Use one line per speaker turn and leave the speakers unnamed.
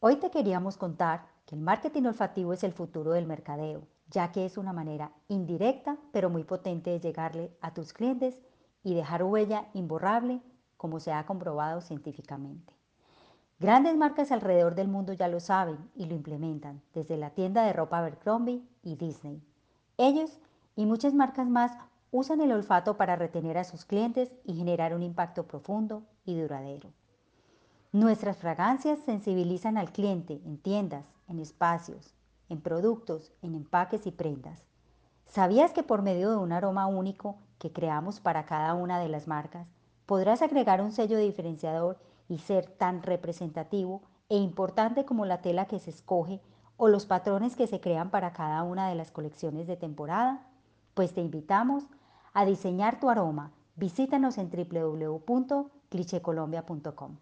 Hoy te queríamos contar que el marketing olfativo es el futuro del mercadeo, ya que es una manera indirecta pero muy potente de llegarle a tus clientes y dejar huella imborrable como se ha comprobado científicamente. Grandes marcas alrededor del mundo ya lo saben y lo implementan, desde la tienda de ropa Abercrombie y Disney. Ellos y muchas marcas más usan el olfato para retener a sus clientes y generar un impacto profundo y duradero. Nuestras fragancias sensibilizan al cliente en tiendas, en espacios, en productos, en empaques y prendas. ¿Sabías que por medio de un aroma único que creamos para cada una de las marcas, podrás agregar un sello diferenciador y ser tan representativo e importante como la tela que se escoge o los patrones que se crean para cada una de las colecciones de temporada? Pues te invitamos a diseñar tu aroma. Visítanos en www.clichecolombia.com.